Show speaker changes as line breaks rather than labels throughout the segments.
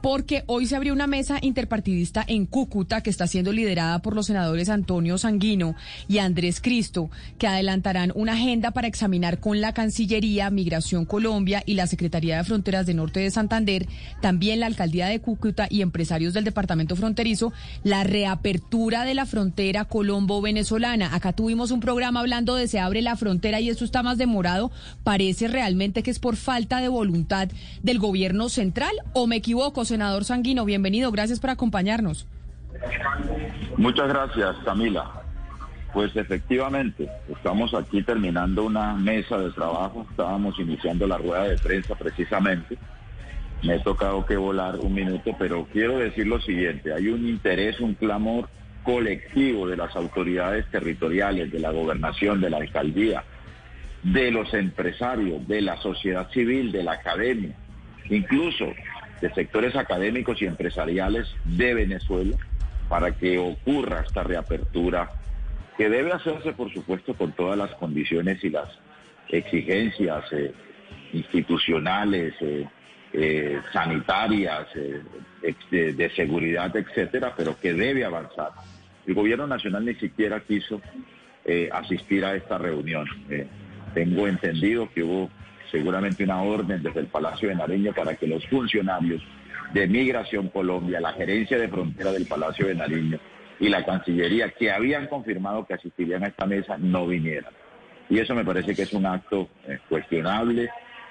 porque hoy se abrió una mesa interpartidista en Cúcuta que está siendo liderada por los senadores Antonio Sanguino y Andrés Cristo, que adelantarán una agenda para examinar con la Cancillería, Migración Colombia y la Secretaría de Fronteras de Norte de Santander, también la Alcaldía de Cúcuta y empresarios del departamento fronterizo, la reapertura de la frontera colombo-venezolana. Acá tuvimos un programa hablando de se abre la frontera y esto está más demorado. ¿Parece realmente que es por falta de voluntad del gobierno central o me equivoco? Senador Sanguino. Bienvenido, gracias por acompañarnos.
Muchas gracias, Camila. Pues efectivamente, estamos aquí terminando una mesa de trabajo, estábamos iniciando la rueda de prensa precisamente. Me he tocado que volar un minuto, pero quiero decir lo siguiente, hay un interés, un clamor colectivo de las autoridades territoriales, de la gobernación, de la alcaldía, de los empresarios, de la sociedad civil, de la academia, incluso de sectores académicos y empresariales de Venezuela para que ocurra esta reapertura, que debe hacerse, por supuesto, con todas las condiciones y las exigencias eh, institucionales, eh, eh, sanitarias, de, de, seguridad, etcétera, pero que debe avanzar. El gobierno nacional ni siquiera quiso asistir a esta reunión. tengo entendido que hubo seguramente una orden desde el Palacio de Nariño para que los funcionarios de Migración Colombia, la gerencia de frontera del Palacio de Nariño y la Cancillería que habían confirmado que asistirían a esta mesa no vinieran. Y eso me parece que es un acto eh, cuestionable,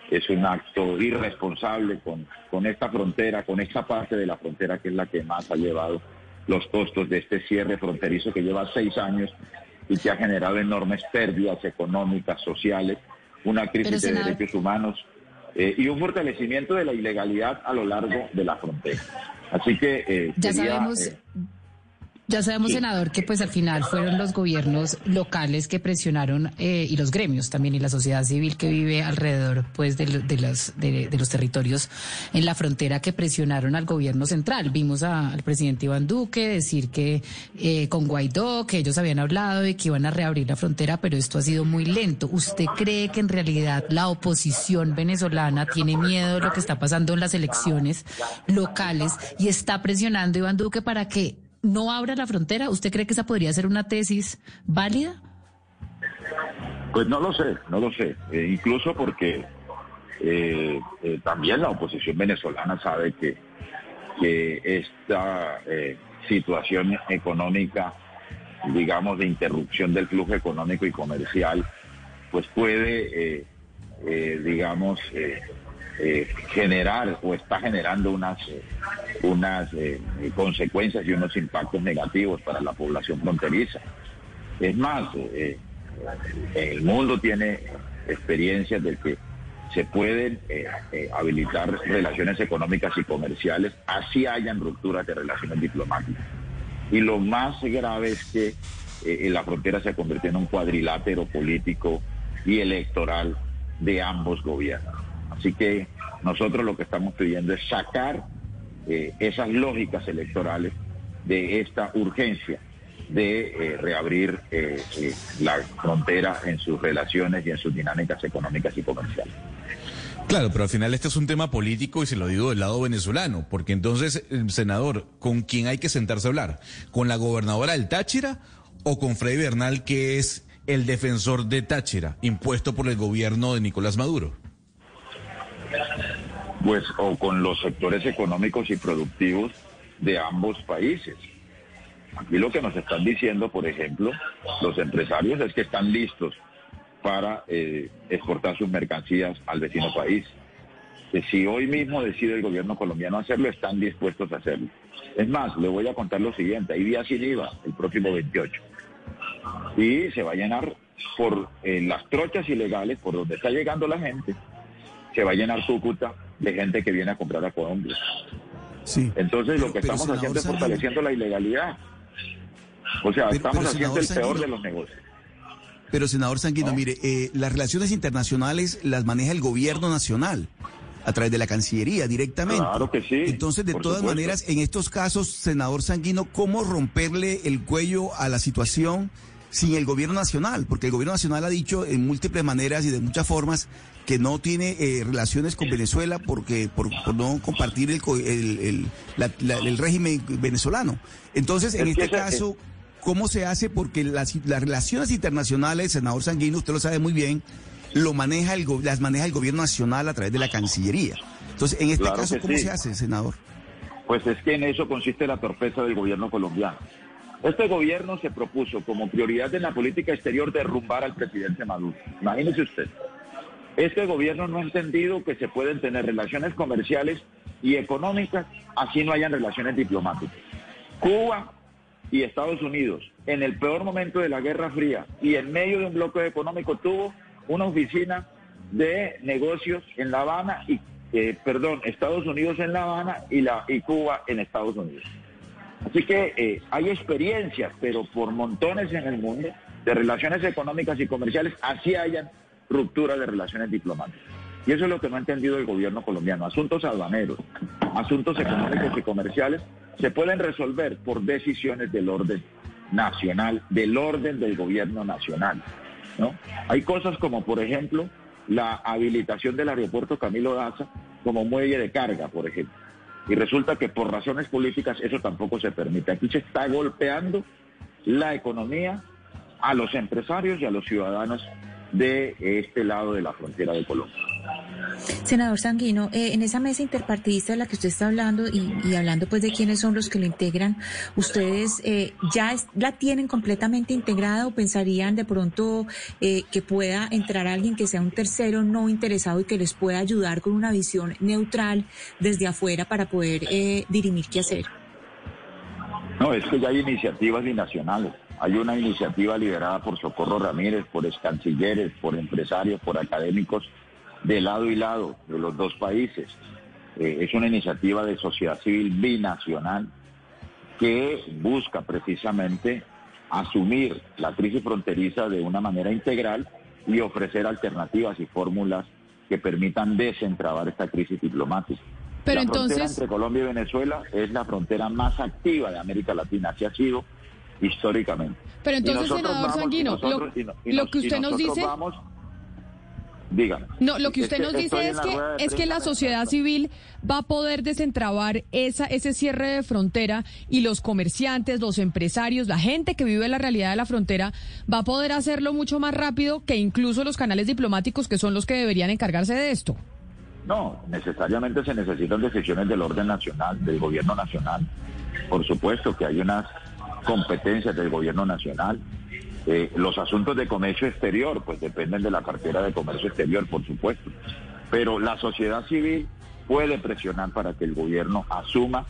es un acto irresponsable con, con esta frontera, con esta parte de la frontera que es la que más ha llevado los costos de este cierre fronterizo que lleva seis años y que ha generado enormes pérdidas económicas, sociales una crisis de derechos humanos eh, y un fortalecimiento de la ilegalidad a lo largo de la frontera. Así que
eh, ya sabemos. Eh, ya sabemos, senador, que pues al final fueron los gobiernos locales que presionaron eh, y los gremios también y la sociedad civil que vive alrededor pues de, los, de, los territorios en la frontera que presionaron al gobierno central. Vimos al presidente Iván Duque decir que eh, con Guaidó, que ellos habían hablado y que iban a reabrir la frontera, pero esto ha sido muy lento. ¿Usted cree que en realidad la oposición venezolana tiene miedo de lo que está pasando en las elecciones locales y está presionando a Iván Duque para que no abra la frontera? ¿Usted cree que esa podría ser una tesis válida?
Pues no lo sé, no lo sé. Eh, incluso porque eh, eh, también la oposición venezolana sabe que, que esta situación económica, digamos, de interrupción del flujo económico y comercial, pues puede, digamos, eh, generar o está generando unas, eh, unas eh, consecuencias y unos impactos negativos para la población fronteriza. Es más, el mundo tiene experiencias de que se pueden habilitar relaciones económicas y comerciales, así hayan rupturas de relaciones diplomáticas. Y lo más grave es que la frontera se convierte en un cuadrilátero político y electoral de ambos gobiernos. Así que nosotros lo que estamos pidiendo es sacar eh, esas lógicas electorales de esta urgencia de eh, reabrir eh, la frontera en sus relaciones y en sus dinámicas económicas y comerciales.
Claro, pero al final este es un tema político y se lo digo del lado venezolano, porque entonces, senador, ¿con quién hay que sentarse a hablar? ¿Con la gobernadora del Táchira o con Freddy Bernal, que es el defensor de Táchira, impuesto por el gobierno de Nicolás Maduro?
Pues o con los sectores económicos y productivos de ambos países. Aquí lo que nos están diciendo, por ejemplo, los empresarios es que están listos para eh, exportar sus mercancías al vecino país. Que si hoy mismo decide el gobierno colombiano hacerlo, están dispuestos a hacerlo. Es más, le voy a contar lo siguiente, hay días sin IVA el próximo 28. Y se va a llenar por eh, las trochas ilegales, por donde está llegando la gente, se va a llenar Cúcuta de gente que viene a comprar a Colombia. Sí. Entonces lo que estamos haciendo es fortaleciendo la ilegalidad. O sea, estamos haciendo el peor de los negocios.
Pero senador Sanguino, mire, eh, las relaciones internacionales las maneja el gobierno nacional a través de la Cancillería directamente.
Claro que sí.
Entonces, de todas maneras, en estos casos, senador Sanguino, ¿cómo romperle el cuello a la situación
sin el gobierno nacional, porque el gobierno nacional ha dicho en múltiples maneras y de muchas formas que no tiene eh, relaciones con Venezuela porque por, no compartir el, el, el, régimen venezolano. Entonces, en este caso, ¿cómo se hace? Porque las, las relaciones internacionales, senador Sanguino, usted lo sabe muy bien, lo maneja el, las maneja el gobierno nacional a través de la Cancillería. Entonces, en este caso, ¿cómo se hace, senador?
Pues es que en eso consiste la torpeza del gobierno colombiano. Este gobierno se propuso como prioridad en la política exterior derrumbar al presidente Maduro. Imagínese usted. Este gobierno no ha entendido que se pueden tener relaciones comerciales y económicas así no hayan relaciones diplomáticas. Cuba y Estados Unidos, en el peor momento de la Guerra Fría y en medio de un bloque económico, tuvo una oficina de negocios en La Habana y, eh, perdón, Estados Unidos en La Habana y, la, y Cuba en Estados Unidos. Así que eh, hay experiencias, pero por montones en el mundo, de relaciones económicas y comerciales, así hayan ruptura de relaciones diplomáticas. Y eso es lo que no ha entendido el gobierno colombiano. Asuntos aduaneros, asuntos económicos y comerciales se pueden resolver por decisiones del orden nacional, del orden del gobierno nacional. ¿no? Hay cosas como, por ejemplo, la habilitación del aeropuerto Camilo Daza como muelle de carga, por ejemplo. Y resulta que por razones políticas eso tampoco se permite. Aquí se está golpeando la economía a los empresarios y a los ciudadanos de este lado de la frontera de Colombia.
Senador Sanguino, eh, en esa mesa interpartidista de la que usted está hablando y, hablando pues de quiénes son los que lo integran, ¿ustedes eh, ya la tienen completamente integrada o pensarían de pronto eh, que pueda entrar alguien que sea un tercero no interesado y que les pueda ayudar con una visión neutral desde afuera para poder dirimir qué hacer?
No, es que ya hay iniciativas binacionales. Hay una iniciativa liderada por Socorro Ramírez, por ex cancilleres, por empresarios, por académicos de lado y lado de los dos países. Eh, es una iniciativa de sociedad civil binacional que busca precisamente asumir la crisis fronteriza de una manera integral y ofrecer alternativas y fórmulas que permitan desentrabar esta crisis diplomática.
Pero
la
entonces...
frontera entre Colombia y Venezuela es la frontera más activa de América Latina, así ha sido históricamente.
Pero entonces, senador Sanguino, lo, que usted nos dice... No, lo que usted nos dice es que es que la sociedad civil va a poder desentrabar esa ese cierre de frontera y los comerciantes, los empresarios, la gente que vive la realidad de la frontera va a poder hacerlo mucho más rápido que incluso los canales diplomáticos que son los que deberían encargarse de esto.
No, necesariamente se necesitan decisiones del orden nacional, del gobierno nacional. Por supuesto que hay unas competencias del gobierno nacional eh, los asuntos de comercio exterior, pues dependen de la cartera de comercio exterior, por supuesto. Pero la sociedad civil puede presionar para que el gobierno asuma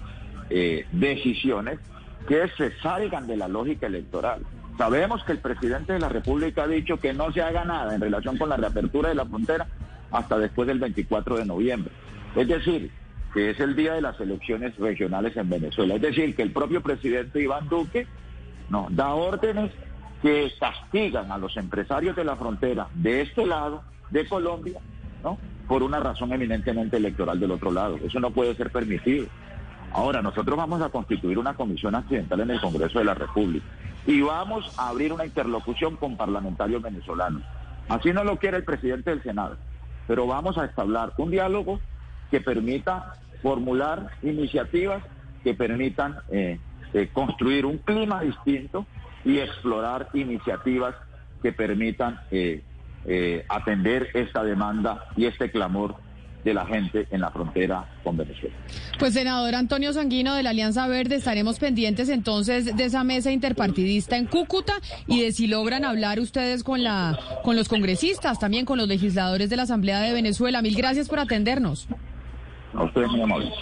eh, decisiones que se salgan de la lógica electoral. Sabemos que el presidente de la República ha dicho que no se haga nada en relación con la reapertura de la frontera hasta después del 24 de noviembre. Es decir, que es el día de las elecciones regionales en Venezuela. Es decir, que el propio presidente Iván Duque no, da órdenes que castigan a los empresarios de la frontera de este lado, de Colombia, ¿no? por una razón eminentemente electoral del otro lado. Eso no puede ser permitido. Ahora, nosotros vamos a constituir una comisión accidental en el Congreso de la República y vamos a abrir una interlocución con parlamentarios venezolanos. Así no lo quiere el presidente del Senado, pero vamos a establecer un diálogo que permita formular iniciativas que permitan eh, eh, construir un clima distinto y explorar iniciativas que permitan eh, eh, atender esta demanda y este clamor de la gente en la frontera con Venezuela.
Pues senador Antonio Sanguino de la Alianza Verde, estaremos pendientes entonces de esa mesa interpartidista en Cúcuta y de si logran hablar ustedes con la con los congresistas, también con los legisladores de la Asamblea de Venezuela. Mil gracias por atendernos.
A ustedes muy amables.